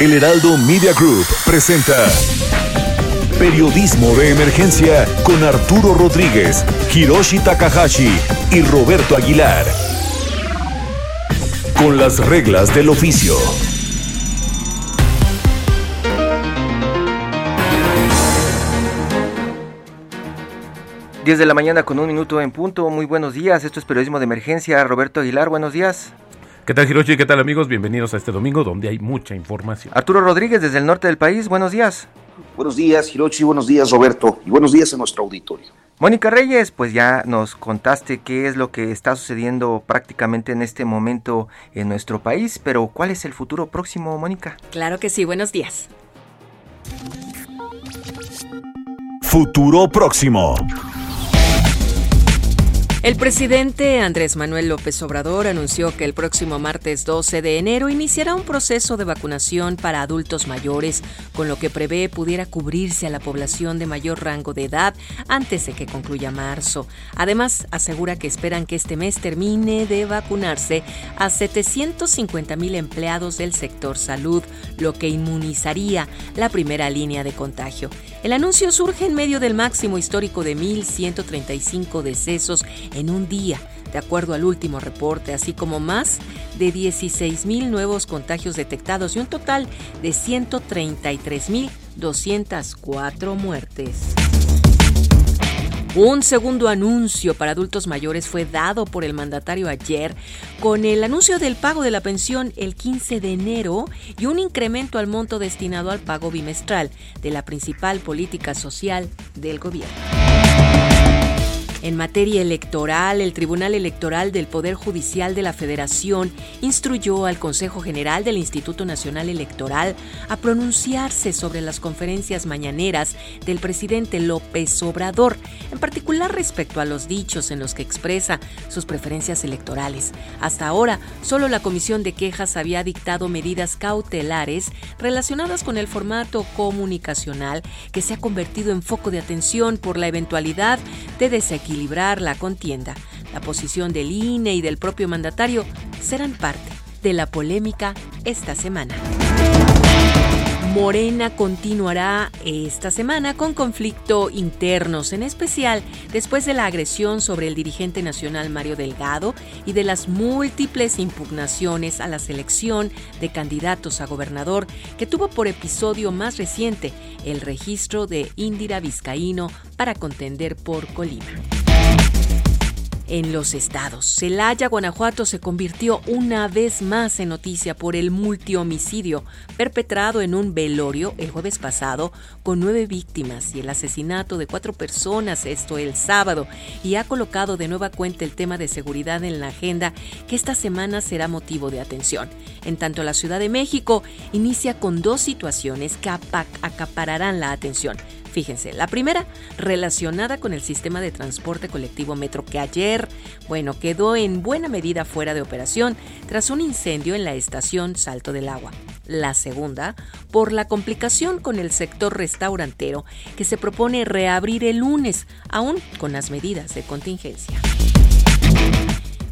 El Heraldo Media Group presenta Periodismo de Emergencia con Arturo Rodríguez, Hiroshi Takahashi y Roberto Aguilar. Con las reglas del oficio. Diez de la mañana con un minuto en punto. Muy buenos días. Esto es Periodismo de Emergencia. Roberto Aguilar, buenos días. ¿Qué tal Hiroshi? ¿Qué tal amigos? Bienvenidos a este domingo donde hay mucha información. Arturo Rodríguez desde el norte del país, buenos días. Buenos días Hiroshi, buenos días Roberto y buenos días a nuestro auditorio. Mónica Reyes, pues ya nos contaste qué es lo que está sucediendo prácticamente en este momento en nuestro país, pero ¿cuál es el futuro próximo, Mónica? Claro que sí, buenos días. Futuro próximo. El presidente Andrés Manuel López Obrador anunció que el próximo martes 12 de enero iniciará un proceso de vacunación para adultos mayores, con lo que prevé pudiera cubrirse a la población de mayor rango de edad antes de que concluya marzo. Además, asegura que esperan que este mes termine de vacunarse a 750 mil empleados del sector salud, lo que inmunizaría la primera línea de contagio. El anuncio surge en medio del máximo histórico de 1.135 decesos en un día, de acuerdo al último reporte, así como más de 16.000 nuevos contagios detectados y un total de 133.204 muertes. Un segundo anuncio para adultos mayores fue dado por el mandatario ayer con el anuncio del pago de la pensión el 15 de enero y un incremento al monto destinado al pago bimestral de la principal política social del gobierno. En materia electoral, el Tribunal Electoral del Poder Judicial de la Federación instruyó al Consejo General del Instituto Nacional Electoral a pronunciarse sobre las conferencias mañaneras del presidente López Obrador, en particular respecto a los dichos en los que expresa sus preferencias electorales. Hasta ahora, solo la Comisión de Quejas había dictado medidas cautelares relacionadas con el formato comunicacional que se ha convertido en foco de atención por la eventualidad de desequilibrio equilibrar la contienda. La posición del INE y del propio mandatario serán parte de la polémica esta semana. Morena continuará esta semana con conflicto internos, en especial después de la agresión sobre el dirigente nacional Mario Delgado y de las múltiples impugnaciones a la selección de candidatos a gobernador que tuvo por episodio más reciente el registro de Indira Vizcaíno para contender por Colima en los estados. Celaya, Guanajuato se convirtió una vez más en noticia por el multihomicidio perpetrado en un velorio el jueves pasado con nueve víctimas y el asesinato de cuatro personas, esto el sábado, y ha colocado de nueva cuenta el tema de seguridad en la agenda que esta semana será motivo de atención. En tanto, la Ciudad de México inicia con dos situaciones que acapararán la atención. Fíjense, la primera relacionada con el sistema de transporte colectivo Metro que ayer, bueno, quedó en buena medida fuera de operación tras un incendio en la estación Salto del Agua. La segunda, por la complicación con el sector restaurantero que se propone reabrir el lunes, aún con las medidas de contingencia.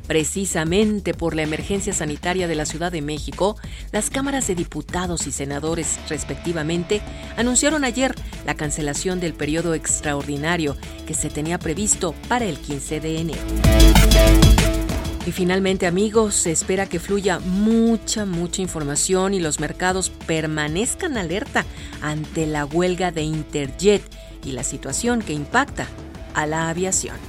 Precisamente por la emergencia sanitaria de la Ciudad de México, las cámaras de diputados y senadores, respectivamente, anunciaron ayer la cancelación del periodo extraordinario que se tenía previsto para el 15 de enero. Y finalmente amigos, se espera que fluya mucha, mucha información y los mercados permanezcan alerta ante la huelga de Interjet y la situación que impacta a la aviación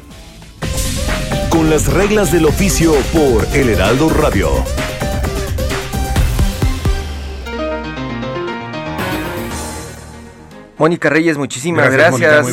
con las reglas del oficio por El Heraldo Radio. Mónica Reyes, muchísimas gracias.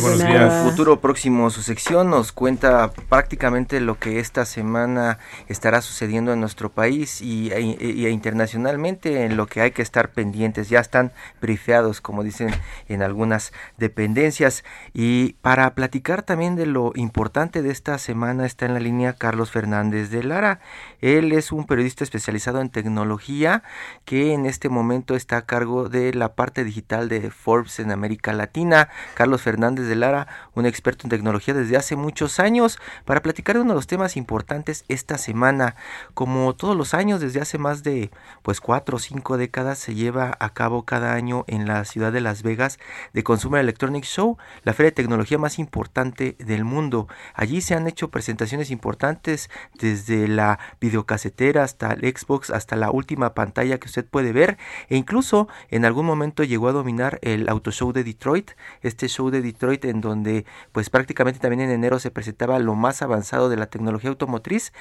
Futuro próximo, su sección nos cuenta prácticamente lo que esta semana estará sucediendo en nuestro país y, e, e internacionalmente en lo que hay que estar pendientes. Ya están brifeados, como dicen en algunas dependencias. Y para platicar también de lo importante de esta semana está en la línea Carlos Fernández de Lara. Él es un periodista especializado en tecnología que en este momento está a cargo de la parte digital de Forbes en América América Latina. Carlos Fernández de Lara, un experto en tecnología desde hace muchos años, para platicar de uno de los temas importantes esta semana. Como todos los años, desde hace más de pues cuatro o cinco décadas, se lleva a cabo cada año en la ciudad de Las Vegas de Consumer Electronics Show, la feria de tecnología más importante del mundo. Allí se han hecho presentaciones importantes desde la videocasetera hasta el Xbox, hasta la última pantalla que usted puede ver e incluso en algún momento llegó a dominar el Auto Show de Detroit, este show de Detroit en donde pues prácticamente también en enero se presentaba lo más avanzado de la tecnología automotriz.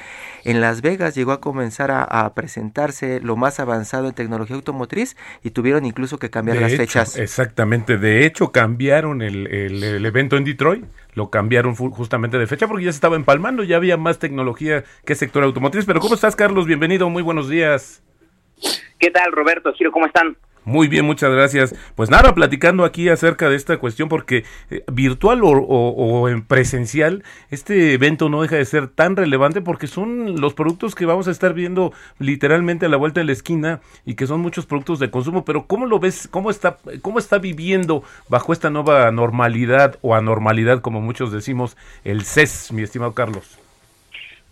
En Las Vegas llegó a comenzar a, presentarse lo más avanzado en tecnología automotriz y tuvieron incluso que cambiar las fechas. Exactamente, de hecho cambiaron el, el evento en Detroit lo cambiaron justamente de fecha porque ya se estaba empalmando, ya había más tecnología que sector automotriz. Pero ¿cómo estás, Carlos? Bienvenido, muy buenos días. ¿Qué tal, Roberto? Giro, ¿cómo están? Muy bien, muchas gracias. Pues nada, platicando aquí acerca de esta cuestión, porque eh, virtual o, en presencial, este evento no deja de ser tan relevante porque son los productos que vamos a estar viendo literalmente a la vuelta de la esquina y que son muchos productos de consumo. Pero ¿cómo lo ves? ¿Cómo está, cómo está viviendo bajo esta nueva normalidad o anormalidad, como muchos decimos, el CES, mi estimado Carlos?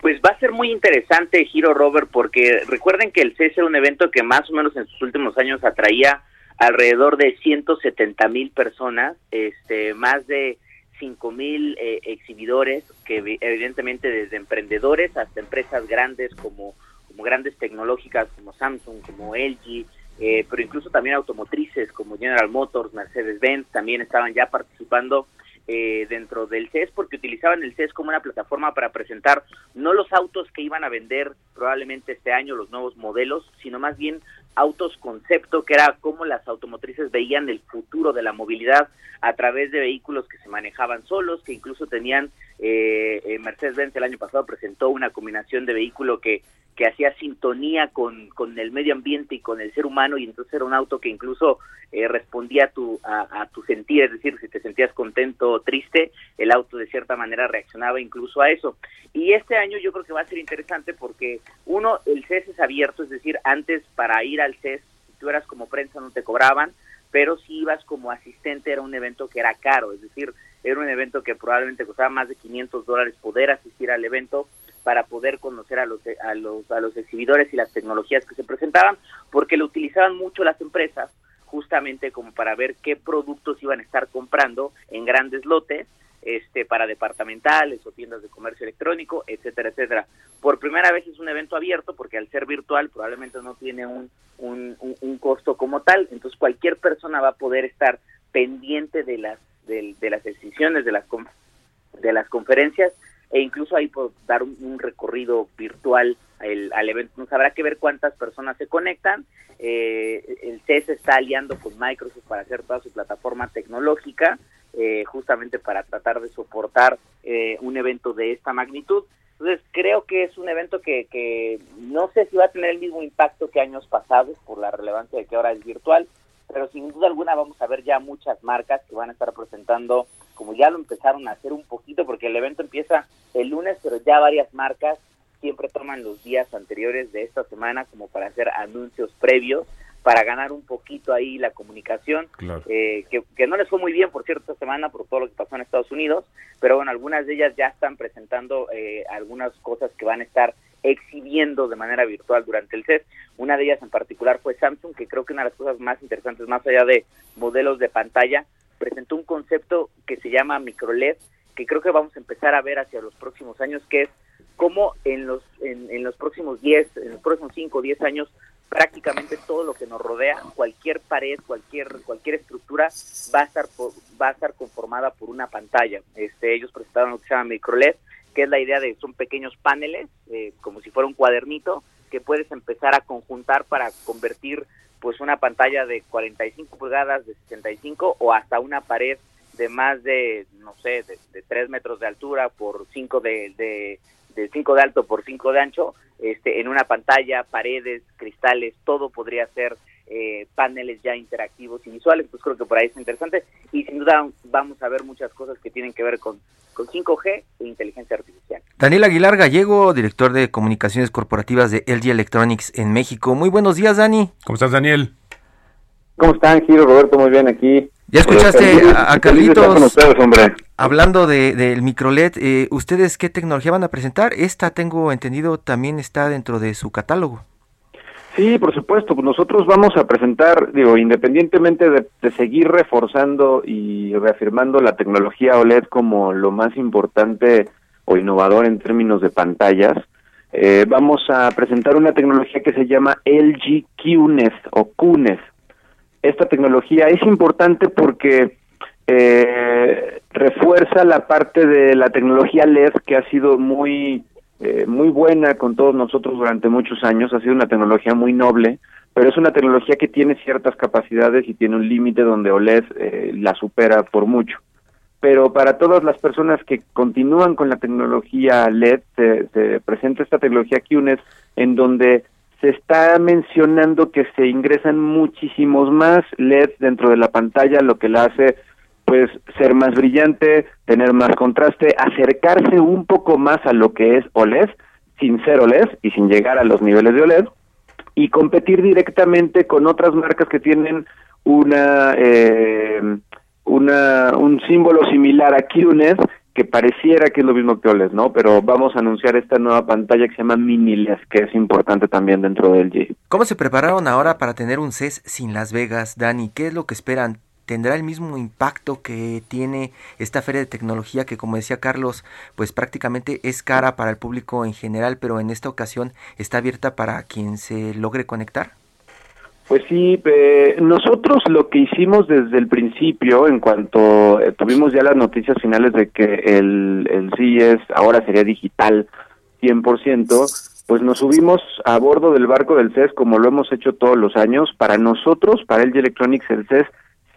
Pues va a ser muy interesante, Giro Robert, porque recuerden que el CES era un evento que más o menos en sus últimos años atraía alrededor de 170 mil personas, este, más de 5 mil eh, exhibidores, que evidentemente desde emprendedores hasta empresas grandes como, como grandes tecnológicas como Samsung, como LG, eh, pero incluso también automotrices como General Motors, Mercedes-Benz, también estaban ya participando eh, dentro del CES porque utilizaban el CES como una plataforma para presentar no los autos que iban a vender probablemente este año, los nuevos modelos, sino más bien autos concepto, que era cómo las automotrices veían el futuro de la movilidad a través de vehículos que se manejaban solos, que incluso tenían, eh, eh Mercedes-Benz el año pasado presentó una combinación de vehículo que que hacía sintonía con, con, el medio ambiente y con el ser humano y entonces era un auto que incluso eh, respondía a tu, a, tu sentir, es decir, si te sentías contento o triste, el auto de cierta manera reaccionaba incluso a eso. Y este año yo creo que va a ser interesante porque uno, el CES es abierto, es decir, antes para ir al CES, si tú eras como prensa no te cobraban, pero si ibas como asistente era un evento que era caro, es decir, era un evento que probablemente costaba más de 500 dólares poder asistir al evento para poder conocer a los, a los, a los exhibidores y las tecnologías que se presentaban, porque lo utilizaban mucho las empresas justamente como para ver qué productos iban a estar comprando en grandes lotes este para departamentales o tiendas de comercio electrónico, etcétera, etcétera. Por primera vez es un evento abierto porque al ser virtual probablemente no tiene un, un, un, costo como tal, entonces cualquier persona va a poder estar pendiente de las de, de las decisiones de las de las conferencias e incluso ahí puedo dar un, recorrido virtual al evento. Nos habrá que ver cuántas personas se conectan. Eh, el CES está aliando con Microsoft para hacer toda su plataforma tecnológica, eh, justamente para tratar de soportar eh, un evento de esta magnitud. Entonces creo que es un evento que, que no sé si va a tener el mismo impacto que años pasados por la relevancia de que ahora es virtual, pero sin duda alguna vamos a ver ya muchas marcas que van a estar presentando como ya lo empezaron a hacer un poquito, porque el evento empieza el lunes, pero ya varias marcas siempre toman los días anteriores de esta semana como para hacer anuncios previos, para ganar un poquito ahí la comunicación, eh, que, no les fue muy bien, por cierto, esta semana por todo lo que pasó en Estados Unidos, pero bueno, algunas de ellas ya están presentando eh, algunas cosas que van a estar exhibiendo de manera virtual durante el CES. Una de ellas en particular fue Samsung, que creo que una de las cosas más interesantes, más allá de modelos de pantalla, presentó un concepto que se llama microLED, que creo que vamos a empezar a ver hacia los próximos años, que es cómo en los, en, los próximos 10, en los próximos 5 o 10 años, prácticamente todo lo que nos rodea, cualquier pared, cualquier, cualquier estructura, va a estar va a estar conformada por una pantalla. Este, ellos presentaron lo que se llama microLED, que es la idea de son pequeños paneles, eh, como si fuera un cuadernito, que puedes empezar a conjuntar para convertir pues una pantalla de 45 pulgadas, de 65 o hasta una pared de más de, no sé, de, de 3 metros de altura por 5 de, de, de 5 de alto por 5 de ancho, este, en una pantalla, paredes, cristales, todo podría ser eh, paneles ya interactivos y visuales, pues creo que por ahí es interesante y sin duda vamos a ver muchas cosas que tienen que ver con, con 5G e inteligencia artificial. Daniel Aguilar Gallego, director de comunicaciones corporativas de LG Electronics en México. Muy buenos días, Dani. ¿Cómo estás, Daniel? ¿Cómo están, Giro, Roberto? Muy bien aquí. Ya escuchaste eh, a, Carlitos hablando del de, microLED. Eh, ¿Ustedes qué tecnología van a presentar? Esta, tengo entendido, también está dentro de su catálogo. Sí, por supuesto. Pues nosotros vamos a presentar, digo, independientemente de, seguir reforzando y reafirmando la tecnología OLED como lo más importante o innovador en términos de pantallas, eh, vamos a presentar una tecnología que se llama LG QNES o QNES esta tecnología es importante porque eh, refuerza la parte de la tecnología LED que ha sido muy eh, muy buena con todos nosotros durante muchos años, ha sido una tecnología muy noble, pero es una tecnología que tiene ciertas capacidades y tiene un límite donde OLED eh, la supera por mucho. Pero para todas las personas que continúan con la tecnología LED, se, se presenta esta tecnología QNES en donde se está mencionando que se ingresan muchísimos más LEDs dentro de la pantalla, lo que la hace pues ser más brillante, tener más contraste, acercarse un poco más a lo que es OLED, sin ser OLED y sin llegar a los niveles de OLED, y competir directamente con otras marcas que tienen una, eh, una un símbolo similar a QNED que pareciera que es lo mismo que ¿no? Pero vamos a anunciar esta nueva pantalla que se llama Mini LED, que es importante también dentro del G. ¿Cómo se prepararon ahora para tener un CES sin Las Vegas, Dani? ¿Qué es lo que esperan? ¿Tendrá el mismo impacto que tiene esta feria de tecnología que, como decía Carlos, pues prácticamente es cara para el público en general, pero en esta ocasión está abierta para quien se logre conectar? Pues sí, nosotros lo que hicimos desde el principio, en cuanto eh, tuvimos ya las noticias finales de que el, el CES ahora sería digital 100%, pues nos subimos a bordo del barco del CES como lo hemos hecho todos los años. Para nosotros, para LG Electronics, el CES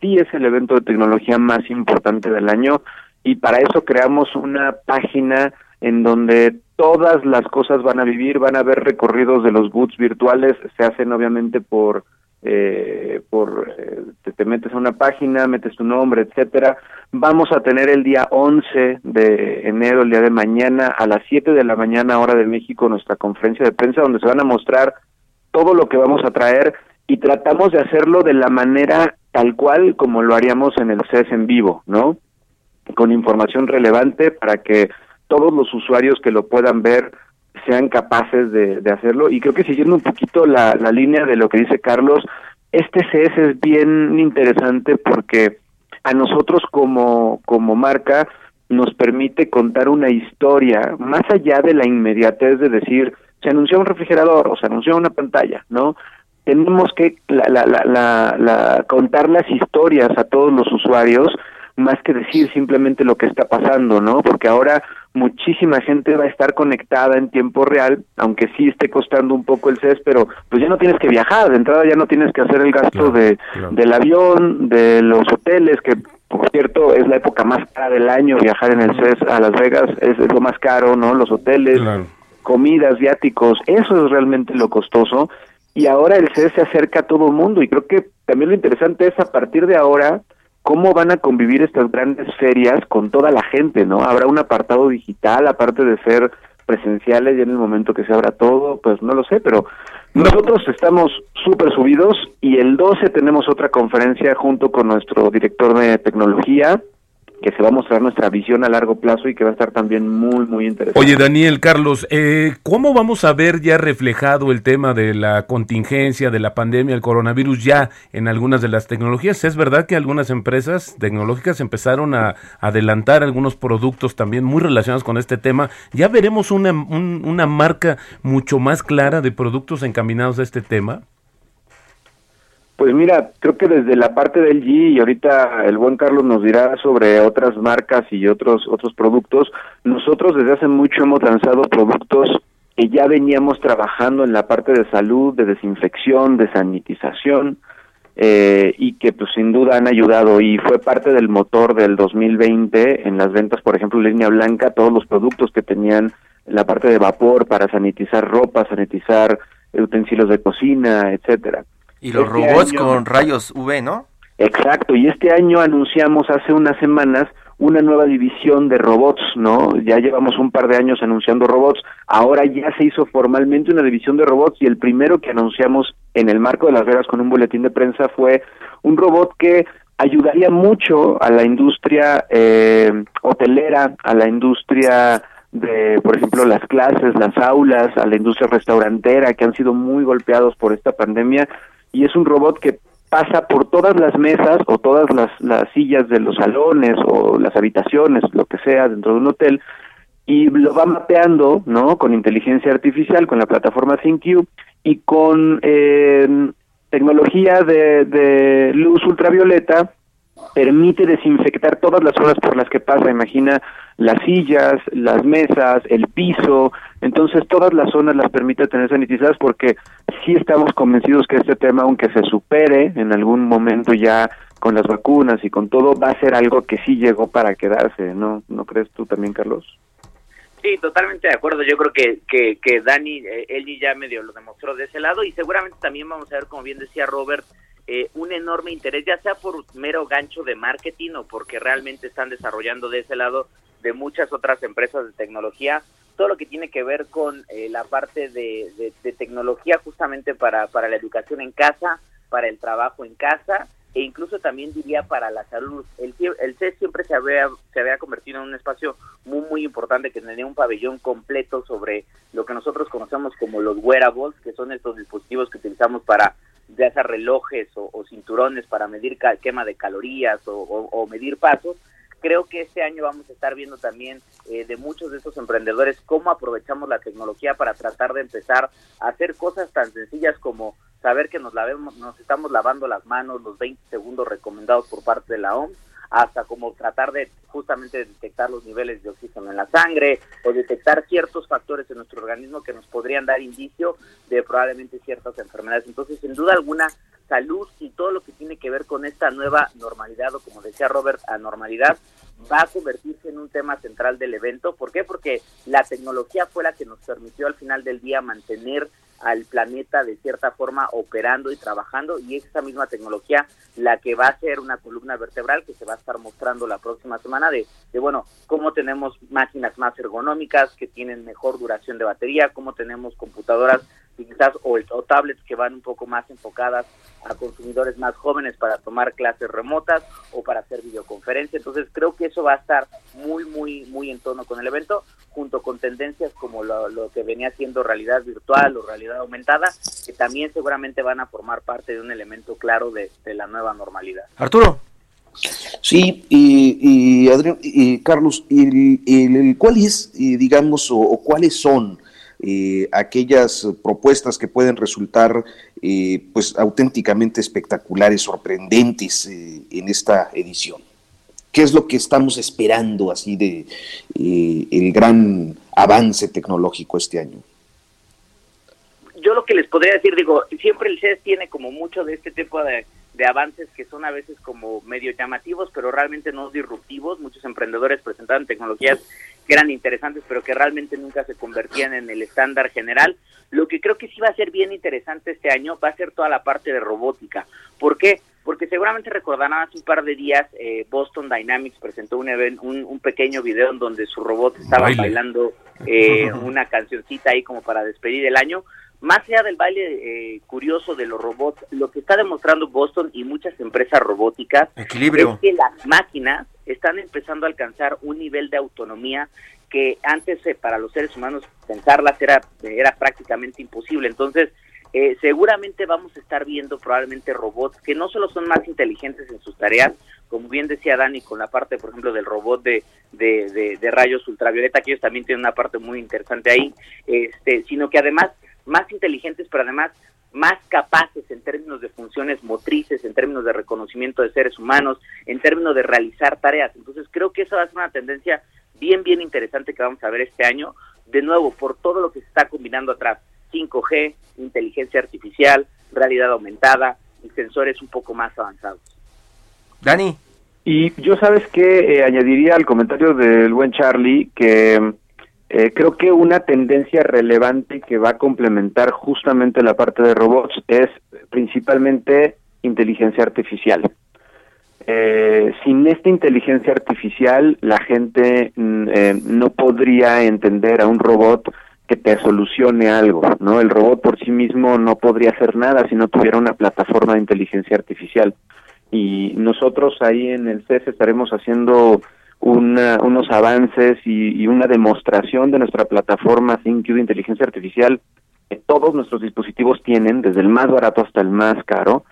sí es el evento de tecnología más importante del año y para eso creamos una página en donde todas las cosas van a vivir, van a haber recorridos de los boots virtuales, se hacen obviamente por eh, por eh, te, metes a una página, metes tu nombre, etcétera. Vamos a tener el día 11 de enero, el día de mañana, a las 7 de la mañana, hora de México, nuestra conferencia de prensa, donde se van a mostrar todo lo que vamos a traer y tratamos de hacerlo de la manera tal cual como lo haríamos en el CES en vivo, ¿no? Con información relevante para que todos los usuarios que lo puedan ver sean capaces de, hacerlo. Y creo que siguiendo un poquito la, línea de lo que dice Carlos, este CS es bien interesante porque a nosotros como, como marca nos permite contar una historia más allá de la inmediatez de decir se anunció un refrigerador o se anunció una pantalla, ¿no? Tenemos que la, la, la, la, contar las historias a todos los usuarios más que decir simplemente lo que está pasando, ¿no? Porque ahora muchísima gente va a estar conectada en tiempo real, aunque sí esté costando un poco el CES, pero pues ya no tienes que viajar, de entrada ya no tienes que hacer el gasto de del avión, de los hoteles, que por cierto es la época más cara del año, viajar en el CES a Las Vegas es, lo más caro, ¿no? Los hoteles, comidas, viáticos, eso es realmente lo costoso, y ahora el CES se acerca a todo el mundo, y creo que también lo interesante es a partir de ahora, cómo van a convivir estas grandes ferias con toda la gente, ¿no? Habrá un apartado digital, aparte de ser presenciales, y en el momento que se abra todo, pues no lo sé, pero nosotros estamos súper subidos y el 12 tenemos otra conferencia junto con nuestro director de tecnología, que se va a mostrar nuestra visión a largo plazo y que va a estar también muy, muy interesante. Oye, Daniel, Carlos, eh, ¿cómo vamos a ver ya reflejado el tema de la contingencia, de la pandemia, el coronavirus ya en algunas de las tecnologías? Es verdad que algunas empresas tecnológicas empezaron a adelantar algunos productos también muy relacionados con este tema. ¿Ya veremos una, una marca mucho más clara de productos encaminados a este tema? Pues mira, creo que desde la parte del G y ahorita el buen Carlos nos dirá sobre otras marcas y otros otros productos. Nosotros desde hace mucho hemos lanzado productos que ya veníamos trabajando en la parte de salud, de desinfección, de sanitización eh, y que pues sin duda han ayudado y fue parte del motor del 2020 en las ventas, por ejemplo, línea blanca, todos los productos que tenían la parte de vapor para sanitizar ropa, sanitizar utensilios de cocina, etcétera. Y los este robots con rayos UV, ¿no? Exacto, y este año anunciamos hace unas semanas una nueva división de robots, ¿no? Ya llevamos un par de años anunciando robots, ahora ya se hizo formalmente una división de robots y el primero que anunciamos en el marco de Las Vegas con un boletín de prensa fue un robot que ayudaría mucho a la industria eh, hotelera, a la industria de, por ejemplo, las clases, las aulas, a la industria restaurantera, que han sido muy golpeados por esta pandemia, y es un robot que pasa por todas las mesas o todas las, las sillas de los salones o las habitaciones, lo que sea, dentro de un hotel, y lo va mapeando, ¿no? Con inteligencia artificial, con la plataforma ThinQ y con eh, tecnología de, de luz ultravioleta permite desinfectar todas las zonas por las que pasa, imagina las sillas, las mesas, el piso, entonces todas las zonas las permite tener sanitizadas porque sí estamos convencidos que este tema, aunque se supere en algún momento ya con las vacunas y con todo, va a ser algo que sí llegó para quedarse, ¿no? ¿No crees tú también, Carlos? Sí, totalmente de acuerdo. Yo creo que, que, que Dani, eh, él ya medio lo demostró de ese lado y seguramente también vamos a ver, como bien decía Robert, eh, un enorme interés, ya sea por mero gancho de marketing o porque realmente están desarrollando de ese lado de muchas otras empresas de tecnología, todo lo que tiene que ver con eh, la parte de, tecnología justamente para, para la educación en casa, para el trabajo en casa e incluso también diría para la salud. El, el CES siempre se había, se había convertido en un espacio muy, muy importante que tenía un pabellón completo sobre lo que nosotros conocemos como los wearables, que son estos dispositivos que utilizamos para ya sea relojes o, cinturones para medir quema de calorías o, medir pasos, creo que este año vamos a estar viendo también eh, de muchos de estos emprendedores cómo aprovechamos la tecnología para tratar de empezar a hacer cosas tan sencillas como saber que nos lavemos, nos estamos lavando las manos los 20 segundos recomendados por parte de la OMS hasta como tratar de justamente detectar los niveles de oxígeno en la sangre o detectar ciertos factores en nuestro organismo que nos podrían dar indicio de probablemente ciertas enfermedades. Entonces, sin duda alguna, salud y todo lo que tiene que ver con esta nueva normalidad o como decía Robert, anormalidad, va a convertirse en un tema central del evento. ¿Por qué? Porque la tecnología fue la que nos permitió al final del día mantener al planeta de cierta forma operando y trabajando y es esa misma tecnología la que va a ser una columna vertebral que se va a estar mostrando la próxima semana de, de bueno, cómo tenemos máquinas más ergonómicas que tienen mejor duración de batería, cómo tenemos computadoras quizás o, o, tablets que van un poco más enfocadas a consumidores más jóvenes para tomar clases remotas o para hacer videoconferencia. Entonces creo que eso va a estar muy, muy, muy en tono con el evento, junto con tendencias como lo, lo que venía siendo realidad virtual o realidad aumentada, que también seguramente van a formar parte de un elemento claro de, de la nueva normalidad. Arturo. Sí, y, y Adrián, y Carlos, y, y, ¿cuál es, digamos, o, o cuáles son eh, aquellas propuestas que pueden resultar eh, pues auténticamente espectaculares, sorprendentes eh, en esta edición. ¿Qué es lo que estamos esperando así de el gran avance tecnológico este año? Yo lo que les podría decir, digo, siempre el CES tiene como mucho de este tipo de, de avances que son a veces como medio llamativos, pero realmente no disruptivos. Muchos emprendedores presentaban tecnologías que eran interesantes, pero que realmente nunca se convertían en el estándar general. Lo que creo que sí va a ser bien interesante este año va a ser toda la parte de robótica. ¿Por qué? Porque seguramente recordarán hace un par de días eh, Boston Dynamics presentó un, un, pequeño video en donde su robot estaba bailando eh, una cancioncita ahí como para despedir el año. Más allá del baile eh, curioso de los robots, lo que está demostrando Boston y muchas empresas robóticas Equilibrio. es que las máquinas están empezando a alcanzar un nivel de autonomía que antes eh, para los seres humanos pensarlas era, era prácticamente imposible. Entonces, eh, seguramente vamos a estar viendo probablemente robots que no solo son más inteligentes en sus tareas, como bien decía Dani con la parte, por ejemplo, del robot de, de, de rayos ultravioleta, que ellos también tienen una parte muy interesante ahí, este, sino que además más inteligentes, pero además más capaces en términos de funciones motrices, en términos de reconocimiento de seres humanos, en términos de realizar tareas. Entonces creo que esa va a ser una tendencia bien, bien interesante que vamos a ver este año, de nuevo, por todo lo que se está combinando atrás, 5G, inteligencia artificial, realidad aumentada y sensores un poco más avanzados. Dani. Y yo sabes que eh, añadiría al comentario del buen Charlie que eh, creo que una tendencia relevante que va a complementar justamente la parte de robots es principalmente inteligencia artificial. eh, sin esta inteligencia artificial la gente mm, eh, no podría entender a un robot que te solucione algo, ¿no? El robot por sí mismo no podría hacer nada si no tuviera una plataforma de inteligencia artificial. Y nosotros ahí en el CES estaremos haciendo unos avances y, una demostración de nuestra plataforma ThinQ de inteligencia artificial que todos nuestros dispositivos tienen, desde el más barato hasta el más caro,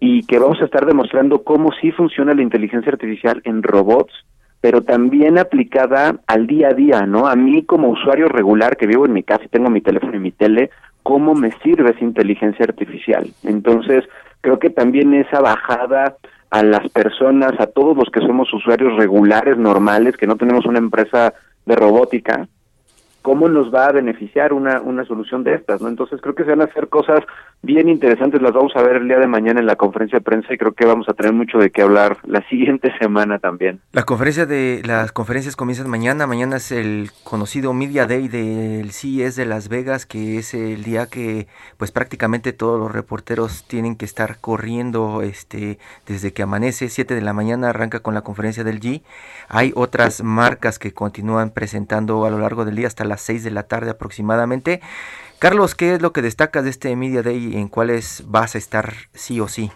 y que vamos a estar demostrando cómo sí funciona la inteligencia artificial en robots, pero también aplicada al día a día, ¿no? A mí como usuario regular que vivo en mi casa y tengo mi teléfono y mi tele, ¿cómo me sirve esa inteligencia artificial? Entonces, creo que también esa bajada a las personas, a todos los que somos usuarios regulares, normales, que no tenemos una empresa de robótica, cómo nos va a beneficiar una, una solución de estas, ¿no? Entonces creo que se van a hacer cosas bien interesantes, las vamos a ver el día de mañana en la conferencia de prensa y creo que vamos a tener mucho de qué hablar la siguiente semana también. La conferencia de las conferencias comienzan mañana, mañana es el conocido Media Day del CES de Las Vegas, que es el día que pues prácticamente todos los reporteros tienen que estar corriendo este desde que amanece, 7 de la mañana arranca con la conferencia del G. Hay otras marcas que continúan presentando a lo largo del día hasta la 6 de la tarde aproximadamente. Carlos, ¿qué es lo que destacas de este Media Day y en cuáles vas a estar sí o sí?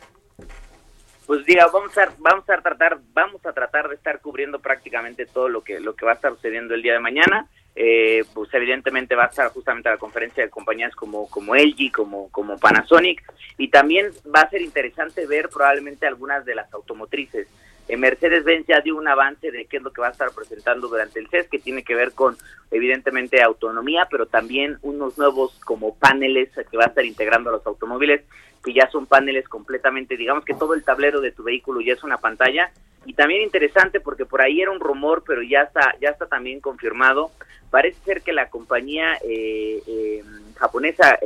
Pues diga, vamos a vamos a tratar vamos a tratar de estar cubriendo prácticamente todo lo que lo que va a estar sucediendo el día de mañana. Eh, pues evidentemente va a estar justamente la conferencia de compañías como como LG, como como Panasonic y también va a ser interesante ver probablemente algunas de las automotrices. Eh, Mercedes-Benz ya dio un avance de qué es lo que va a estar presentando durante el CES, que tiene que ver con, evidentemente, autonomía, pero también unos nuevos como paneles que va a estar integrando a los automóviles, que ya son paneles completamente, digamos que todo el tablero de tu vehículo ya es una pantalla. Y también interesante porque por ahí era un rumor, pero ya está, ya está también confirmado. Parece ser que la compañía eh, eh, japonesa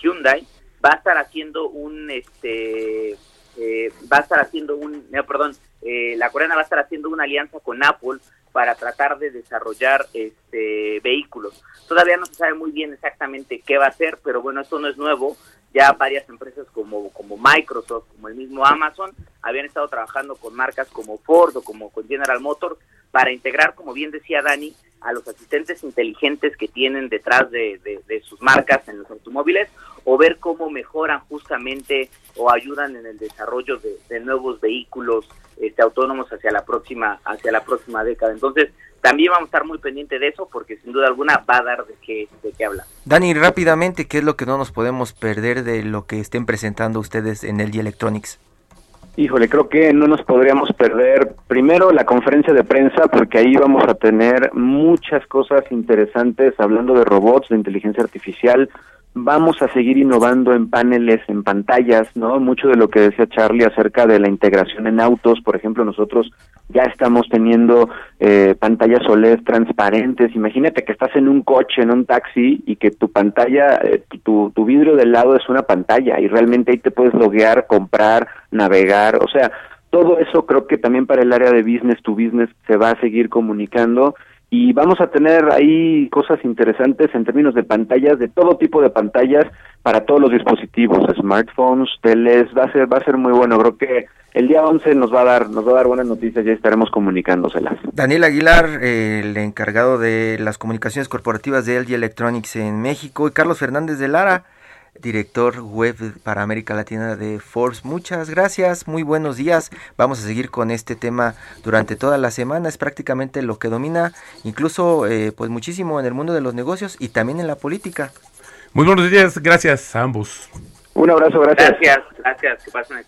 Hyundai va a estar haciendo un este eh, va a estar haciendo un, perdón, eh, la coreana va a estar haciendo una alianza con Apple para tratar de desarrollar este vehículos. Todavía no se sabe muy bien exactamente qué va a hacer, pero bueno, esto no es nuevo. Ya varias empresas como, como Microsoft, como el mismo Amazon, habían estado trabajando con marcas como Ford o como con General Motors para integrar, como bien decía Dani, a los asistentes inteligentes que tienen detrás de, sus marcas en los automóviles o ver cómo mejoran justamente o ayudan en el desarrollo de, nuevos vehículos este, autónomos hacia la próxima hacia la próxima década. Entonces, también vamos a estar muy pendientes de eso porque sin duda alguna va a dar de qué, de qué hablar. Dani, rápidamente, ¿qué es lo que no nos podemos perder de lo que estén presentando ustedes en LG Electronics? Híjole, creo que no nos podríamos perder primero la conferencia de prensa porque ahí vamos a tener muchas cosas interesantes hablando de robots, de inteligencia artificial, vamos a seguir innovando en paneles, en pantallas, ¿no? Mucho de lo que decía Charlie acerca de la integración en autos, por ejemplo, nosotros ya estamos teniendo eh, pantallas OLED transparentes. Imagínate que estás en un coche, en un taxi y que tu pantalla, eh, tu, tu vidrio del lado es una pantalla y realmente ahí te puedes loguear, comprar, navegar, o sea, todo eso creo que también para el área de business to business se va a seguir comunicando y vamos a tener ahí cosas interesantes en términos de pantallas, de todo tipo de pantallas para todos los dispositivos, smartphones, teles, va a ser va a ser muy bueno, creo que el día 11 nos va a dar nos va a dar buenas noticias y estaremos comunicándoselas. Daniel Aguilar, el encargado de las comunicaciones corporativas de LG Electronics en México y Carlos Fernández de Lara director web para América Latina de Forbes. Muchas gracias, muy buenos días. Vamos a seguir con este tema durante toda la semana. Es prácticamente lo que domina, incluso eh, pues muchísimo en el mundo de los negocios y también en la política. Muy buenos días, gracias a ambos. Un abrazo, gracias. Gracias, gracias. Que pasen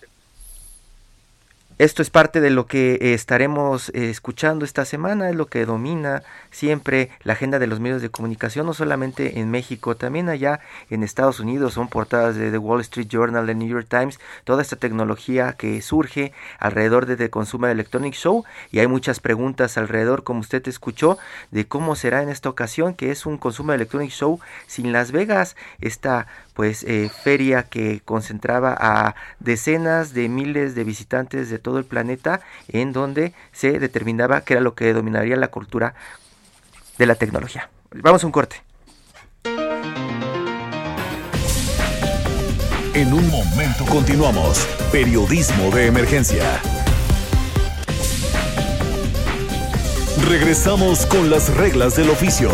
esto es parte de lo que estaremos eh, escuchando esta semana, es lo que domina siempre la agenda de los medios de comunicación, no solamente en México, también allá en Estados Unidos, son portadas de The Wall Street Journal, The New York Times, toda esta tecnología que surge alrededor de The Consumer Electronic Show y hay muchas preguntas alrededor, como usted escuchó, de cómo será en esta ocasión, que es un Consumer Electronic Show sin Las Vegas, esta pues eh, feria que concentraba a decenas de miles de visitantes de todo el planeta en donde se determinaba que era lo que dominaría la cultura de la tecnología. Vamos a un corte. En un momento continuamos. Periodismo de emergencia. Regresamos con las reglas del oficio.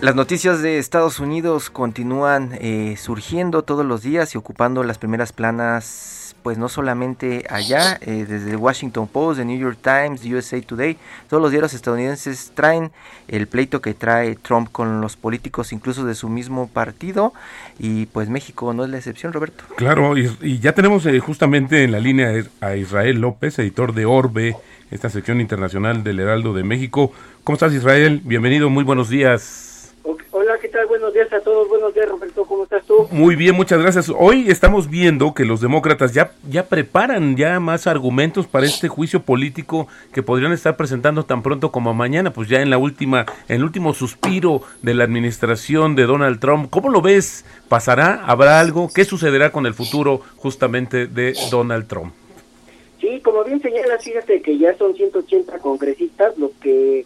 Las noticias de Estados Unidos continúan eh, surgiendo todos los días y ocupando las primeras planas, pues no solamente allá, eh, desde Washington Post, The New York Times, USA Today, todos los diarios estadounidenses traen el pleito que trae Trump con los políticos, incluso de su mismo partido, y pues México no es la excepción, Roberto. Claro, y, ya tenemos eh, justamente en la línea a Israel López, editor de Orbe, esta sección internacional del Heraldo de México. ¿Cómo estás, Israel? Bienvenido, muy buenos días. Hola, ¿qué tal? Buenos días a todos. Buenos días, Roberto. ¿Cómo estás tú? Muy bien, muchas gracias. Hoy estamos viendo que los demócratas ya, ya preparan ya más argumentos para este juicio político que podrían estar presentando tan pronto como mañana, pues ya en la última, en el último suspiro de la administración de Donald Trump. ¿Cómo lo ves? ¿Pasará? ¿Habrá algo? ¿Qué sucederá con el futuro justamente de Donald Trump? Sí, como bien señalas, fíjate que ya son 180 congresistas los que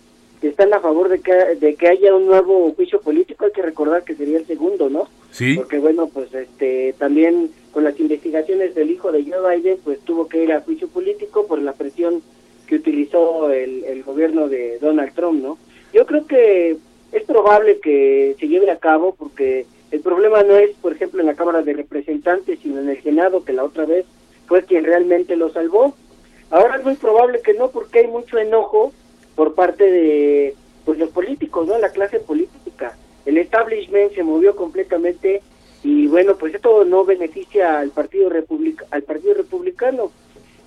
están a favor de que, de que haya un nuevo juicio político, hay que recordar que sería el segundo, ¿no? Sí. Porque bueno, pues este también con las investigaciones del hijo de Joe Biden, pues tuvo que ir a juicio político por la presión que utilizó el, el gobierno de Donald Trump, ¿no? Yo creo que es probable que se lleve a cabo porque el problema no es, por ejemplo, en la Cámara de Representantes, sino en el Senado, que la otra vez fue quien realmente lo salvó. Ahora es muy probable que no, porque hay mucho enojo por parte de pues los políticos, ¿no? La clase política. El establishment se movió completamente y bueno, pues esto no beneficia al Partido Republic al Partido Republicano.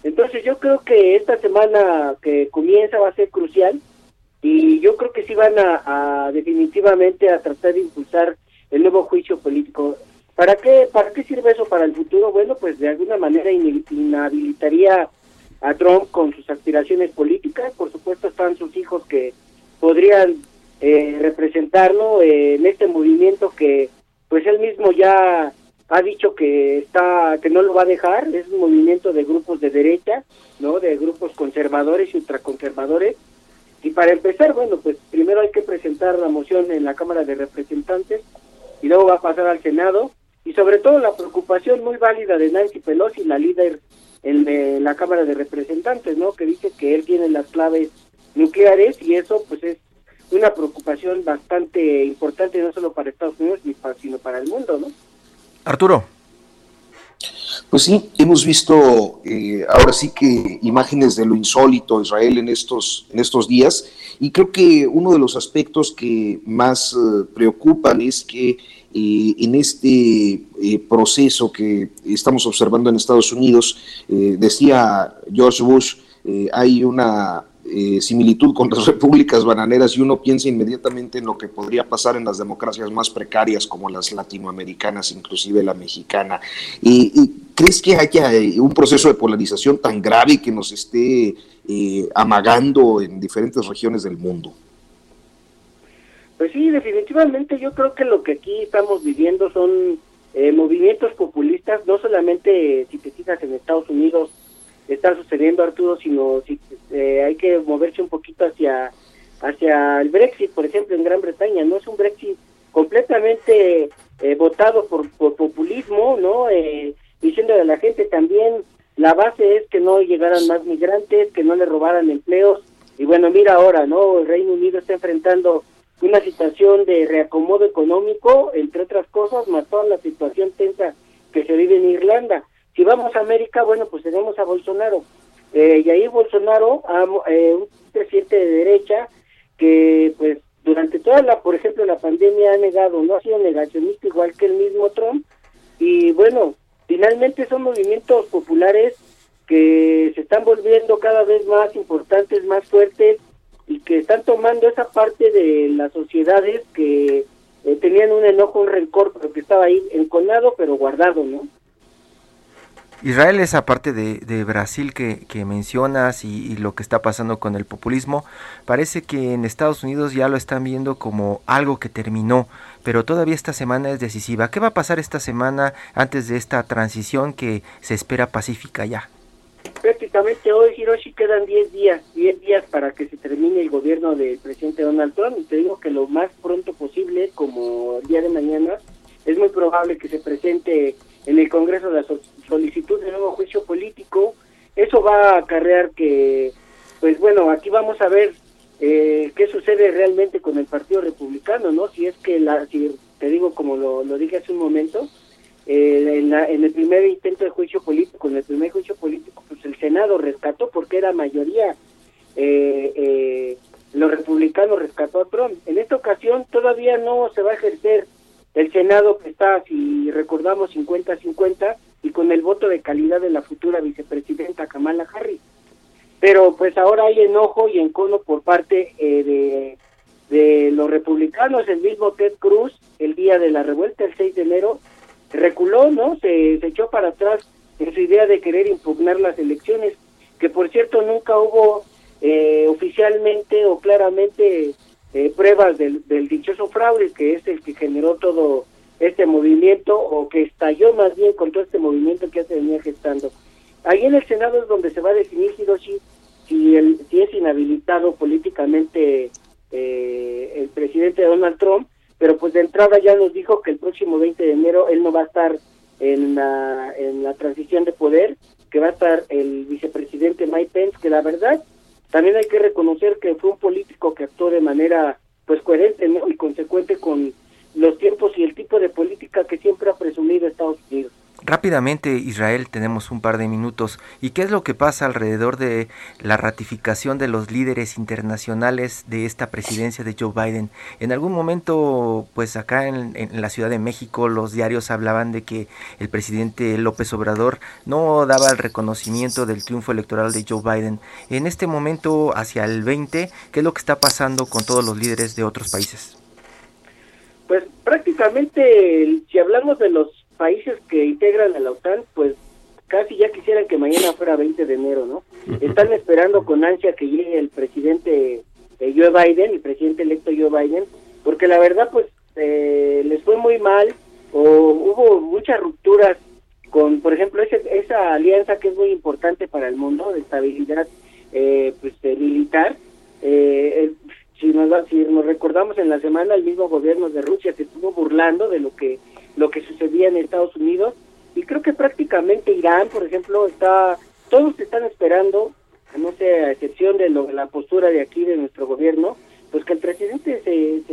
Entonces yo creo que esta semana que comienza va a ser crucial y yo creo que sí van a, definitivamente a tratar de impulsar el nuevo juicio político. ¿Para qué, ¿Para qué sirve eso para el futuro? Bueno, pues de alguna manera inhabilitaría a Trump con sus aspiraciones políticas. Por supuesto están sus hijos que podrían eh, representarlo en este movimiento que pues él mismo ya ha dicho que está que no lo va a dejar. Es un movimiento de grupos de derecha no de grupos conservadores y ultraconservadores. Y para empezar bueno pues primero hay que presentar la moción en la Cámara de Representantes y luego va a pasar al Senado. Y sobre todo la preocupación muy válida de Nancy Pelosi la líder el de la Cámara de Representantes, ¿no? Que dice que él tiene las claves nucleares y eso pues es una preocupación bastante importante no solo para Estados Unidos sino para el mundo, ¿no? Arturo. Pues sí, hemos visto eh, ahora sí que imágenes de lo insólito Israel en estos, en estos días y creo que uno de los aspectos que más eh, preocupan es que eh, en este eh, proceso que estamos observando en Estados Unidos, eh, decía George Bush, hay una similitud con las repúblicas bananeras y uno piensa inmediatamente en lo que podría pasar en las democracias más precarias como las latinoamericanas, inclusive la mexicana. ¿Y ¿Crees que haya un proceso de polarización tan grave que nos esté amagando en diferentes regiones del mundo? Pues sí, definitivamente yo creo que lo que aquí estamos viviendo son eh, movimientos populistas, no solamente si te fijas en Estados Unidos está sucediendo Arturo, sino si eh, hay que moverse un poquito hacia hacia el Brexit, por ejemplo, en Gran Bretaña, no es un Brexit completamente eh, votado por, por, populismo, ¿no? diciendo a la gente también la base es que no llegaran más migrantes, que no le robaran empleos y bueno, mira ahora, ¿no? El Reino Unido está enfrentando una situación de reacomodo económico, entre otras cosas, más toda la situación tensa que se vive en Irlanda. Si vamos a América, bueno, pues tenemos a Bolsonaro. Eh, y ahí Bolsonaro, eh, un presidente de derecha, que pues durante toda la, por ejemplo, la pandemia ha negado, no ha sido negacionista igual que el mismo Trump. Y bueno, finalmente son movimientos populares que se están volviendo cada vez más importantes, más fuertes, y que están tomando esa parte de las sociedades que eh, tenían un enojo, un rencor, pero que estaba ahí enconado, pero guardado, ¿no? Israel, esa parte de, de Brasil que, que mencionas y, lo que está pasando con el populismo, parece que en Estados Unidos ya lo están viendo como algo que terminó, pero todavía esta semana es decisiva. ¿Qué va a pasar esta semana antes de esta transición que se espera pacífica ya? Prácticamente hoy, Hiroshi, quedan 10 días, 10 días para que se termine el gobierno del presidente Donald Trump. Y te digo que lo más pronto posible, como el día de mañana, es muy probable que se presente en el Congreso la solicitud de nuevo juicio político eso va a acarrear que, pues bueno, aquí vamos a ver eh, qué sucede realmente con el Partido Republicano, ¿no? Si es que, la, si te digo como lo, lo dije hace un momento, eh, en, en, el primer intento de juicio político, en el primer juicio político, el Senado rescató porque era mayoría, eh, eh, los republicanos rescató a Trump. En esta ocasión todavía no se va a ejercer el Senado que está, si recordamos, 50-50 y con el voto de calidad de la futura vicepresidenta Kamala Harris. Pero pues ahora hay enojo y encono por parte eh, de, los republicanos. El mismo Ted Cruz, el día de la revuelta, el 6 de enero, reculó, ¿no? Se echó para atrás en su idea de querer impugnar las elecciones, que por cierto nunca hubo eh, oficialmente o claramente eh, pruebas del, del dichoso fraude, que es el que generó todo este movimiento o que estalló más bien con todo este movimiento que ya se venía gestando. Ahí en el Senado es donde se va a definir Hiroshi si, el, si es inhabilitado políticamente eh, el presidente Donald Trump, pero pues de entrada ya nos dijo que el próximo 20 de enero él no va a estar en la, en la transición de poder, que va a estar el vicepresidente Mike Pence, que la verdad también hay que reconocer que fue un político que actuó de manera pues coherente y consecuente con los tiempos y el tipo de política que siempre ha presumido Estados Unidos. Rápidamente, Israel, tenemos un par de minutos. ¿Y qué es lo que pasa alrededor de la ratificación de los líderes internacionales de esta presidencia de Joe Biden? En algún momento, pues acá en, en, la Ciudad de México, los diarios hablaban de que el presidente López Obrador no daba el reconocimiento del triunfo electoral de Joe Biden. En este momento, hacia el 20, ¿qué es lo que está pasando con todos los líderes de otros países? Pues prácticamente, si hablamos de los países que integran a la OTAN, pues casi ya quisieran que mañana fuera 20 de enero, ¿no? Están esperando con ansia que llegue el presidente eh, Joe Biden, el presidente electo Joe Biden, porque la verdad, pues, eh, les fue muy mal o hubo muchas rupturas con, por ejemplo, ese, esa alianza que es muy importante para el mundo de estabilidad eh, pues, militar. si, nos, si nos recordamos en la semana, el mismo gobierno de Rusia se estuvo burlando de lo que lo que sucedía en Estados Unidos y creo que prácticamente Irán, por ejemplo, está todos están esperando, no sé, a excepción de, lo, de la postura de aquí de nuestro gobierno, pues que el presidente se,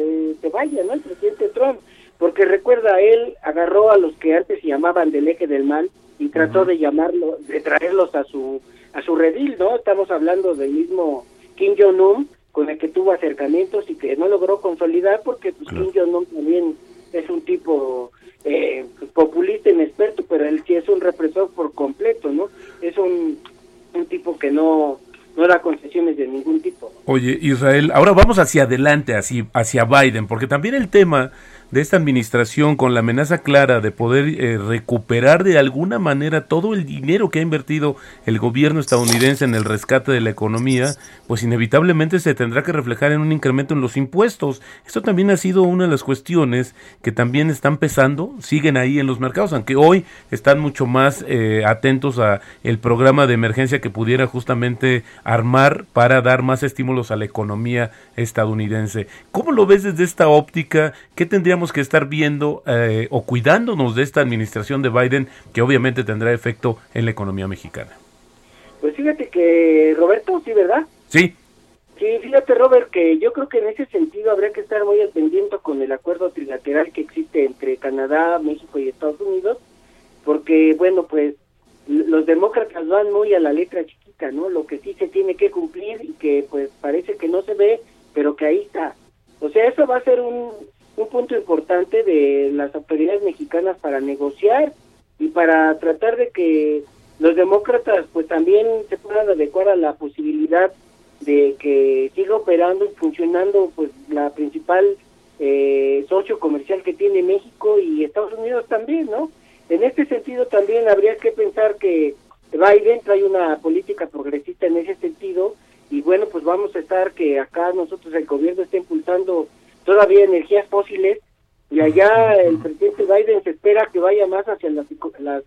se, vaya, ¿no? El presidente Trump, porque recuerda, él agarró a los que antes se llamaban del eje del mal y trató de llamarlo, de traerlos a su a su redil, ¿no? Estamos hablando del mismo Kim Jong-un, con el que tuvo acercamientos y que no logró consolidar porque pues, Kim Jong-un también es un tipo eh, populista inexperto, pero él sí es un represor por completo, ¿no? Es un, un tipo que no, no da concesiones de ningún tipo. Oye, Israel, ahora vamos hacia adelante, hacia, hacia Biden, porque también el tema de esta administración con la amenaza clara de poder eh, recuperar de alguna manera todo el dinero que ha invertido el gobierno estadounidense en el rescate de la economía, pues inevitablemente se tendrá que reflejar en un incremento en los impuestos. Esto también ha sido una de las cuestiones que también están pesando, siguen ahí en los mercados, aunque hoy están mucho más eh, atentos a el programa de emergencia que pudiera justamente armar para dar más estímulos a la economía estadounidense. ¿Cómo lo ves desde esta óptica? ¿Qué tendríamos que estar viendo eh, o cuidándonos de esta administración de Biden que obviamente tendrá efecto en la economía mexicana? Pues fíjate que, Roberto, sí, ¿verdad? Sí. Sí, fíjate, Robert, que yo creo que en ese sentido habría que estar muy al pendiente con el acuerdo trilateral que existe entre Canadá, México y Estados Unidos, porque, bueno, pues los demócratas van muy a la letra chiquita, ¿no? Lo que sí se tiene que cumplir y que, pues, parece que no se ve, pero que ahí está. O sea, eso va a ser un, un punto importante de las autoridades mexicanas para negociar y para tratar de que los demócratas pues también se puedan adecuar a la posibilidad de que siga operando y funcionando pues la principal eh, socio comercial que tiene México y Estados Unidos también, ¿no? En este sentido también habría que pensar que Biden trae una política progresista en ese sentido y bueno, pues vamos a estar que acá nosotros el gobierno está impulsando todavía energías fósiles y allá el presidente Biden se espera que vaya más hacia las, las,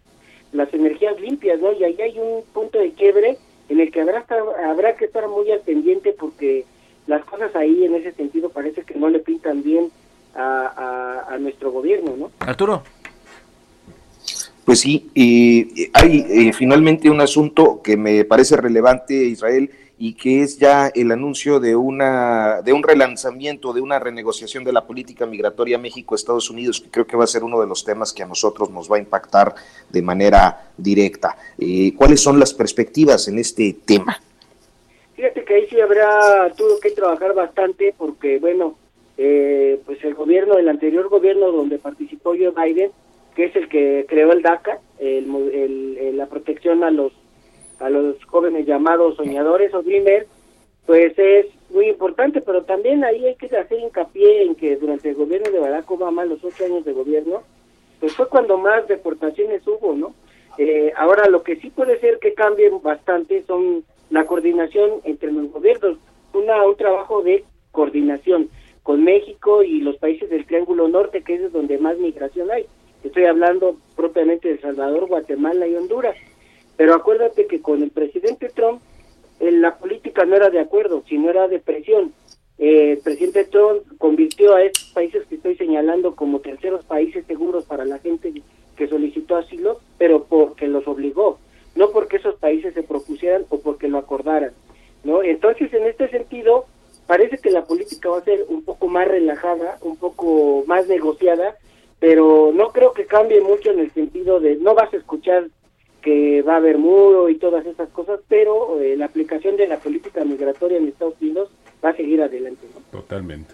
las energías limpias, ¿no? Y allá hay un punto de quiebre en el que habrá, habrá que estar muy al pendiente porque las cosas ahí en ese sentido parece que no le pintan bien a, a, a nuestro gobierno, ¿no? Arturo. Pues sí, y hay eh, finalmente un asunto que me parece relevante, Israel, y que es ya el anuncio de una de un relanzamiento, de una renegociación de la política migratoria México-Estados Unidos, que creo que va a ser uno de los temas que a nosotros nos va a impactar de manera directa. Eh, ¿Cuáles son las perspectivas en este tema? Fíjate que ahí sí habrá tuvo que trabajar bastante porque, bueno, eh, pues el gobierno, el anterior gobierno donde participó Joe Biden, que es el que creó el DACA, el, la protección a los a los jóvenes llamados soñadores o dreamers, pues es muy importante, pero también ahí hay que hacer hincapié en que durante el gobierno de Barack Obama, los ocho años de gobierno, pues fue cuando más deportaciones hubo, ¿no? Eh, ahora lo que sí puede ser que cambie bastante son la coordinación entre los gobiernos, una, un trabajo de coordinación con México y los países del Triángulo Norte, que es donde más migración hay. Estoy hablando propiamente de El Salvador, Guatemala y Honduras. Pero acuérdate que con el presidente Trump eh, la política no era de acuerdo, sino era de presión. Eh, el presidente Trump convirtió a estos países que estoy señalando como terceros países seguros para la gente que solicitó asilo, pero porque los obligó, no porque esos países se propusieran o porque lo acordaran. ¿no? Entonces, en este sentido, parece que la política va a ser un poco más relajada, un poco más negociada, pero no creo que cambie mucho en el sentido de no vas a escuchar que va a haber muro y todas esas cosas, pero eh, la aplicación de la política migratoria en Estados Unidos va a seguir adelante. Totalmente.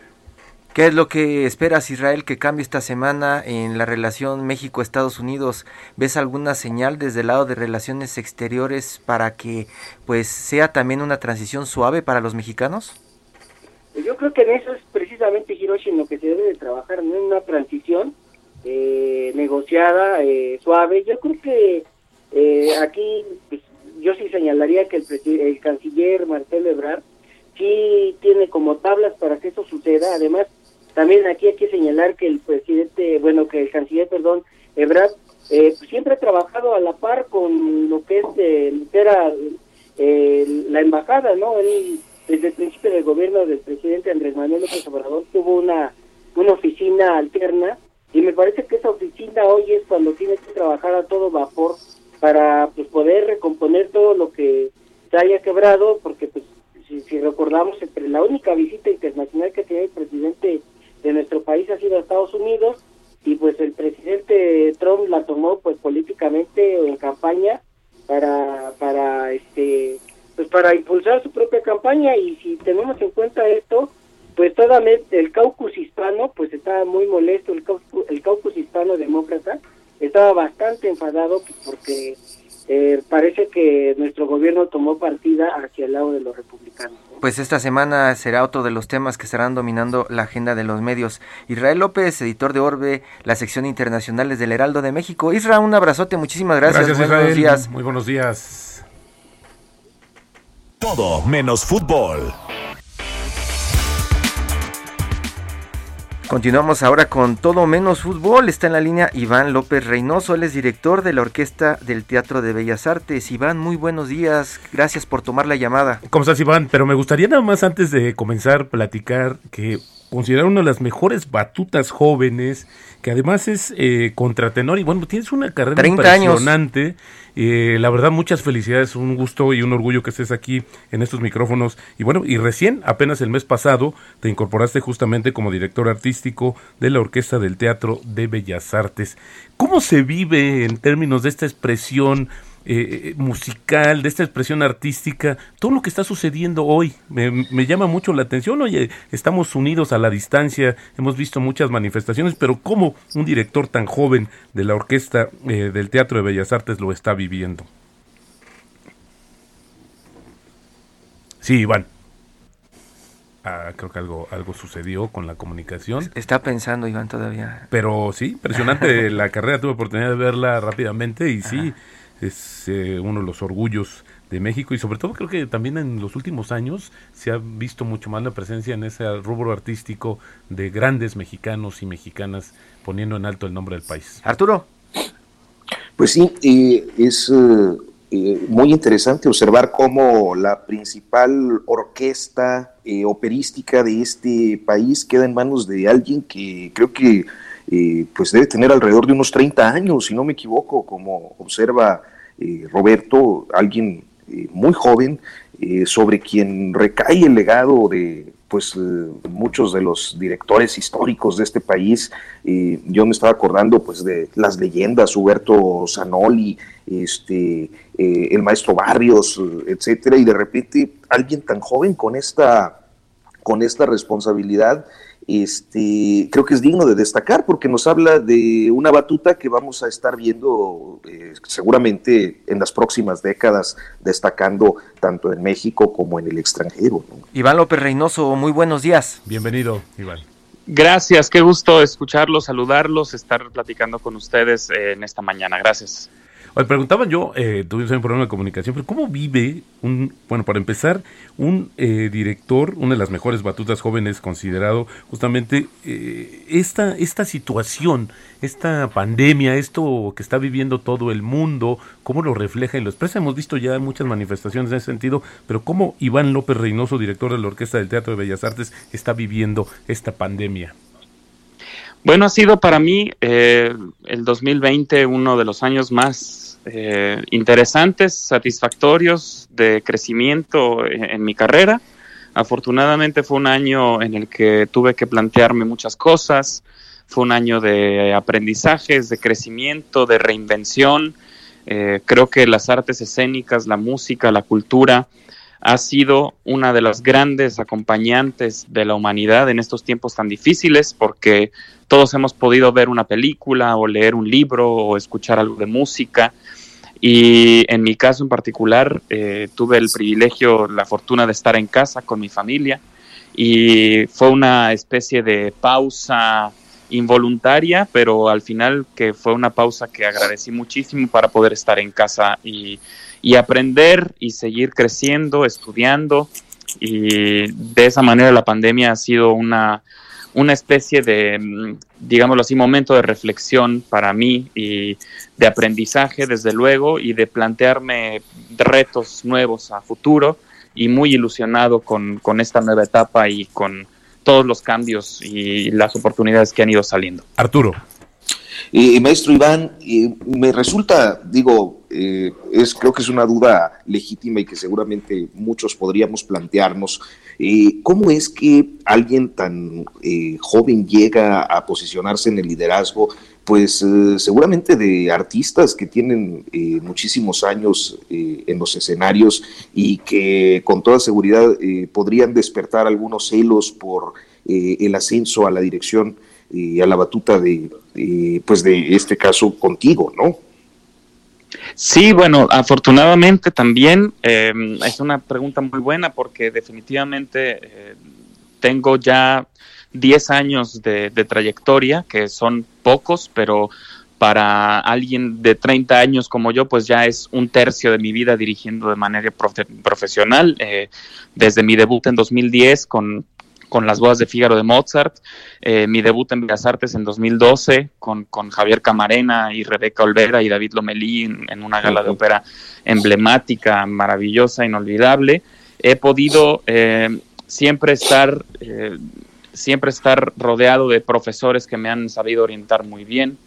¿Qué es lo que esperas, Israel, que cambie esta semana en la relación México-Estados Unidos? ¿Ves alguna señal desde el lado de relaciones exteriores para que pues sea también una transición suave para los mexicanos? Yo creo que en eso es precisamente, Hiroshi, en lo que se debe de trabajar, en una transición eh, negociada, eh, suave. Yo creo que eh, aquí pues, yo sí señalaría que el, el canciller Marcelo Ebrard sí tiene como tablas para que eso suceda. Además, también aquí hay que señalar que el presidente, bueno, que el canciller, perdón, Ebrard, eh, pues, siempre ha trabajado a la par con lo que es eh, era, la embajada, ¿no? Él, desde el principio del gobierno del presidente Andrés Manuel López Obrador tuvo una, una oficina alterna y me parece que esa oficina hoy es cuando tiene que trabajar a todo vapor para pues poder recomponer todo lo que se haya quebrado, porque pues si, recordamos, la única visita internacional que tiene el presidente de nuestro país ha sido a Estados Unidos y pues el presidente Trump la tomó pues políticamente en campaña para para este pues para impulsar su propia campaña y si tenemos en cuenta esto pues totalmente el caucus hispano pues está muy molesto el caucus, el caucus hispano demócrata estaba bastante enfadado porque eh, parece que nuestro gobierno tomó partida hacia el lado de los republicanos. Pues esta semana será otro de los temas que estarán dominando la agenda de los medios. Israel López, editor de Orbe, la sección internacionales del Heraldo de México. Israel, un abrazote, muchísimas gracias. Gracias, buenos días. Muy buenos días. Todo menos fútbol. Continuamos ahora con todo menos fútbol. Está en la línea Iván López Reynoso, él es director de la Orquesta del Teatro de Bellas Artes. Iván, muy buenos días. Gracias por tomar la llamada. ¿Cómo estás, Iván? Pero me gustaría nada más antes de comenzar platicar que considera una de las mejores batutas jóvenes, que además es eh, contratenor y bueno, tienes una carrera impresionante. Eh, la verdad, muchas felicidades, un gusto y un orgullo que estés aquí en estos micrófonos. Y bueno, y recién, apenas el mes pasado, te incorporaste justamente como director artístico de la Orquesta del Teatro de Bellas Artes. ¿Cómo se vive en términos de esta expresión? Eh, eh, musical, de esta expresión artística, todo lo que está sucediendo hoy. Me, llama mucho la atención. Oye, estamos unidos a la distancia, hemos visto muchas manifestaciones, pero ¿cómo un director tan joven de la orquesta eh, del Teatro de Bellas Artes lo está viviendo? Sí, Iván. Ah, creo que algo, algo sucedió con la comunicación. Está pensando Iván todavía. Pero sí, impresionante la carrera, tuve oportunidad de verla rápidamente y sí, es eh, uno de los orgullos de México y sobre todo creo que también en los últimos años se ha visto mucho más la presencia en ese rubro artístico de grandes mexicanos y mexicanas poniendo en alto el nombre del país. Arturo. Pues sí, eh, es eh, muy interesante observar cómo la principal orquesta operística de este país queda en manos de alguien que creo que pues debe tener alrededor de unos 30 años, si no me equivoco, como observa Roberto, alguien muy joven, sobre quien recae el legado de pues muchos de los directores históricos de este país. yo me estaba acordando pues de las leyendas, Huberto Zanoli, este, el maestro Barrios, etcétera, y de repente alguien tan joven con esta, con esta responsabilidad este, creo que es digno de destacar porque nos habla de una batuta que vamos a estar viendo eh, seguramente en las próximas décadas, destacando tanto en México como en el extranjero. Iván López Reynoso, muy buenos días. Bienvenido, Iván. Gracias, qué gusto escucharlos, saludarlos, estar platicando con ustedes eh, en esta mañana. Gracias. Oye, preguntaba yo, eh, tuvimos un problema de comunicación, pero ¿cómo vive un, bueno, para empezar, un eh, director, una de las mejores batutas jóvenes considerado justamente eh, esta, esta situación, esta pandemia, esto que está viviendo todo el mundo, cómo lo refleja y lo expresa? Hemos visto ya muchas manifestaciones en ese sentido, pero ¿cómo Iván López Reynoso, director de la Orquesta del Teatro de Bellas Artes, está viviendo esta pandemia? Bueno, ha sido para mí eh, el 2020 uno de los años más eh, interesantes, satisfactorios de crecimiento en, mi carrera. Afortunadamente fue un año en el que tuve que plantearme muchas cosas, fue un año de aprendizajes, de crecimiento, de reinvención. Eh, creo que las artes escénicas, la música, la cultura, ha sido una de las grandes acompañantes de la humanidad en estos tiempos tan difíciles porque todos hemos podido ver una película o leer un libro o escuchar algo de música y en mi caso en particular eh, tuve el privilegio, la fortuna de estar en casa con mi familia y fue una especie de pausa involuntaria, pero al final que fue una pausa que agradecí muchísimo para poder estar en casa y y aprender y seguir creciendo, estudiando. Y de esa manera la pandemia ha sido una, una especie de, mm, digámoslo así, momento de reflexión para mí y de aprendizaje, desde luego, y de plantearme retos nuevos a futuro y muy ilusionado con, con esta nueva etapa y con todos los cambios y las oportunidades que han ido saliendo. Arturo. Eh, maestro Iván, me resulta, digo, eh, es, creo que es una duda legítima y que seguramente muchos podríamos plantearnos. ¿Cómo es que alguien tan joven llega a posicionarse en el liderazgo? Pues seguramente de artistas que tienen muchísimos años en los escenarios y que con toda seguridad podrían despertar algunos celos por el ascenso a la dirección y a la batuta de, pues de este caso contigo, ¿no? Sí, bueno, afortunadamente también em, es una pregunta muy buena porque definitivamente eh, tengo ya 10 años de, trayectoria, que son pocos, pero para alguien de 30 años como yo, pues ya es un tercio de mi vida dirigiendo de manera profesional. Eh, desde mi debut en 2010 con con Las bodas de Fígaro de Mozart, eh, mi debut en Bellas Artes en 2012 con, con, Javier Camarena y Rebeca Olvera y David Lomelí en, una gala de ópera emblemática, maravillosa, inolvidable. He podido eh, siempre estar... Eh, siempre estar rodeado de profesores que me han sabido orientar muy bien,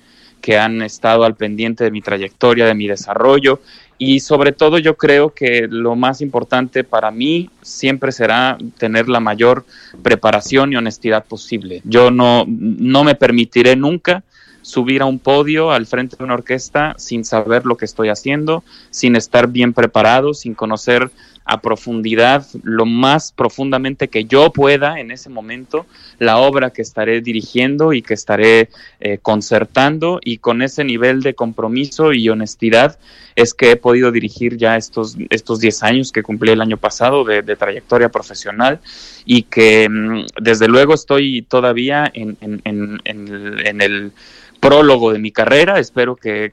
que han estado al pendiente de mi trayectoria, de mi desarrollo y sobre todo yo creo que lo más importante para mí siempre será tener la mayor preparación y honestidad posible. Yo no, no me permitiré nunca subir a un podio al frente de una orquesta sin saber lo que estoy haciendo, sin estar bien preparado, sin conocer a profundidad, lo más profundamente que yo pueda en ese momento, la obra que estaré dirigiendo y que estaré eh, concertando y con ese nivel de compromiso y honestidad es que he podido dirigir ya estos, estos 10 años que cumplí el año pasado de, trayectoria profesional y que mm, desde luego estoy todavía en, el prólogo de mi carrera. Espero que,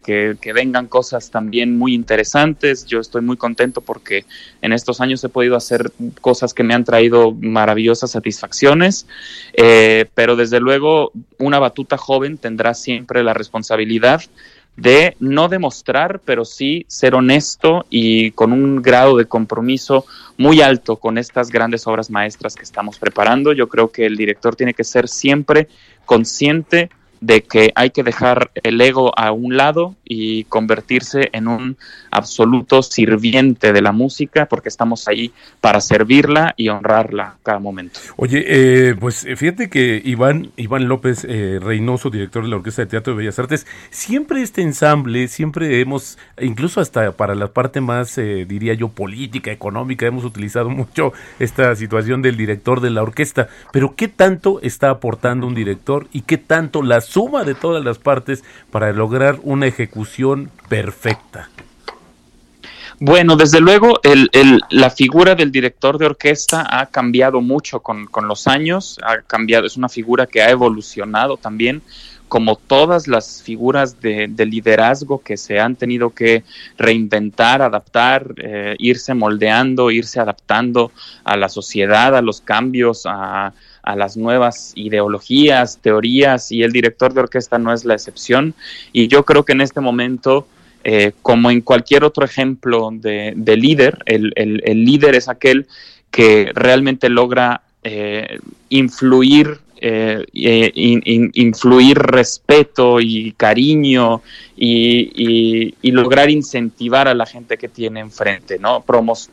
vengan cosas también muy interesantes. Yo estoy muy contento porque en estos años he podido hacer cosas que me han traído maravillosas satisfacciones. Eh, pero desde luego, una batuta joven tendrá siempre la responsabilidad de no demostrar, pero sí ser honesto y con un grado de compromiso muy alto con estas grandes obras maestras que estamos preparando. Yo creo que el director tiene que ser siempre consciente de que hay que dejar el ego a un lado y convertirse en un absoluto sirviente de la música, porque estamos ahí para servirla y honrarla cada momento. Oye, eh, pues fíjate que Iván, Iván López eh, Reynoso, director de la Orquesta de Teatro de Bellas Artes, siempre este ensamble, siempre hemos, incluso hasta para la parte más, eh, diría yo, política, económica, hemos utilizado mucho esta situación del director de la orquesta, pero ¿qué tanto está aportando un director y qué tanto las suma de todas las partes para lograr una ejecución perfecta. Bueno, desde luego el, la figura del director de orquesta ha cambiado mucho con, los años, ha cambiado, es una figura que ha evolucionado también, como todas las figuras de, liderazgo que se han tenido que reinventar, adaptar, eh, irse moldeando, irse adaptando a la sociedad, a los cambios, a, a las nuevas ideologías, teorías, y el director de orquesta no es la excepción. Y yo creo que en este momento, eh, como en cualquier otro ejemplo de, líder, el, líder es aquel que realmente logra eh, influir eh, influir respeto y cariño y, lograr incentivar a la gente que tiene enfrente, ¿no?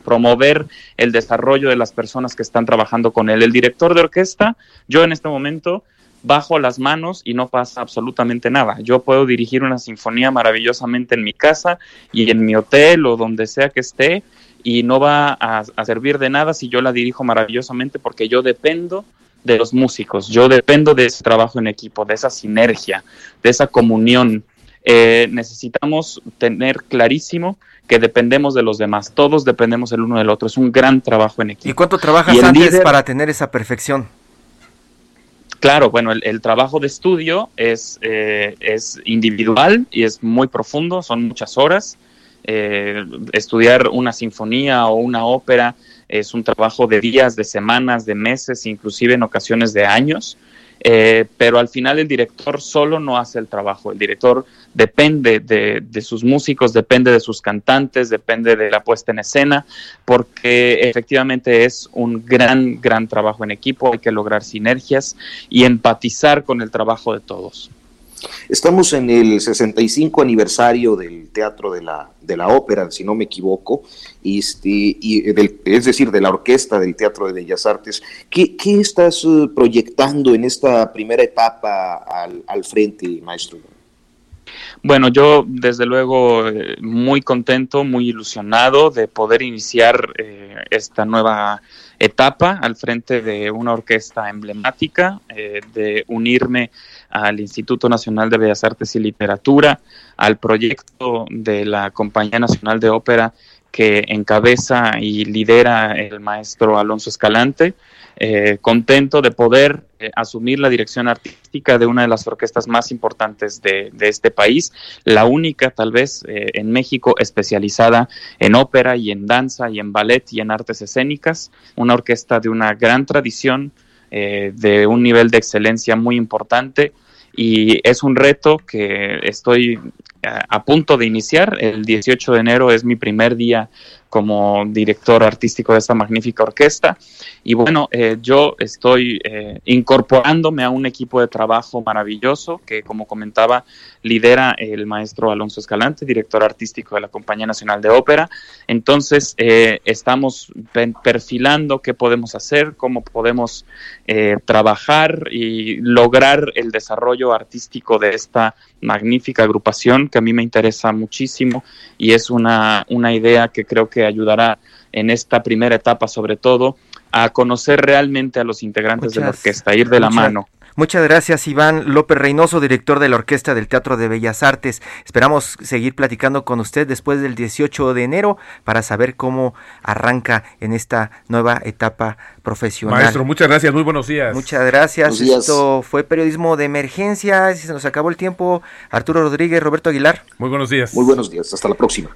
promover el desarrollo de las personas que están trabajando con él. El director de orquesta, yo en este momento bajo las manos y no pasa absolutamente nada. Yo puedo dirigir una sinfonía maravillosamente en mi casa y en mi hotel o donde sea que esté y no va a servir de nada si yo la dirijo maravillosamente porque yo dependo de los músicos. Yo dependo de ese trabajo en equipo, de esa sinergia, de esa comunión. Eh, necesitamos tener clarísimo que dependemos de los demás. Todos dependemos el uno del otro. Es un gran trabajo en equipo. ¿Y cuánto trabajas antes para tener esa perfección? Claro, bueno, el, trabajo de estudio es, eh, es individual y es muy profundo, son muchas horas. Eh, estudiar una sinfonía o una ópera es un trabajo de días, de semanas, de meses, inclusive en ocasiones de años. Eh, pero al final el director solo no hace el trabajo, el director depende de, sus músicos, depende de sus cantantes, depende de la puesta en escena, porque efectivamente es un gran, gran trabajo en equipo, hay que lograr sinergias y empatizar con el trabajo de todos. Estamos en el 65 aniversario del Teatro de la, de la Ópera, si no me equivoco, este, y es decir, de la Orquesta del Teatro de Bellas Artes. ¿Qué, estás eh, proyectando en esta primera etapa al, frente, maestro? Bueno, yo desde luego eh, muy contento, muy ilusionado de poder iniciar eh, esta nueva etapa al frente de una orquesta emblemática, de unirme al Instituto Nacional de Bellas Artes y Literatura, al proyecto de la Compañía Nacional de Ópera que encabeza y lidera el maestro Alonso Escalante. Eh, contento de poder eh, asumir la dirección artística de una de las orquestas más importantes de, este país, la única tal vez eh, en México especializada en ópera y en danza y en ballet y en artes escénicas, una orquesta de una gran tradición, de un nivel de excelencia muy importante y es un reto que estoy a punto de iniciar. El 18 de enero es mi primer día como director artístico de esta magnífica orquesta. Y bueno, eh, yo estoy eh, incorporándome a un equipo de trabajo maravilloso que, como comentaba, lidera el maestro Alonso Escalante, director artístico de la Compañía Nacional de Ópera. Entonces, eh, estamos perfilando qué podemos hacer, cómo podemos trabajar y lograr el desarrollo artístico de esta magnífica agrupación que a mí me interesa muchísimo y es una, una idea que creo que ayudará en esta primera etapa sobre todo a conocer realmente a los integrantes de la orquesta, ir de la mano. Muchas gracias Iván López Reynoso, director de la Orquesta del Teatro de Bellas Artes. Esperamos seguir platicando con usted después del 18 de enero para saber cómo arranca en esta nueva etapa profesional. Maestro, muchas gracias, muy buenos días. Muchas gracias. Esto fue periodismo de emergencia, se nos acabó el tiempo. Arturo Rodríguez, Roberto Aguilar. Muy buenos días. Muy buenos días, hasta la próxima.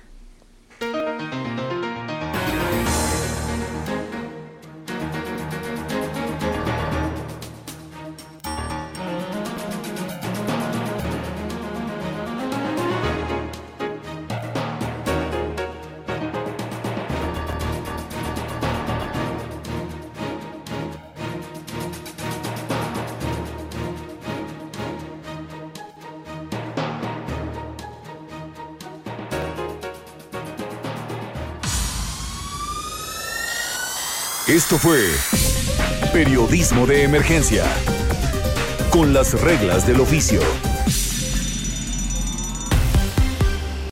Esto fue Periodismo de Emergencia. Con las reglas del oficio.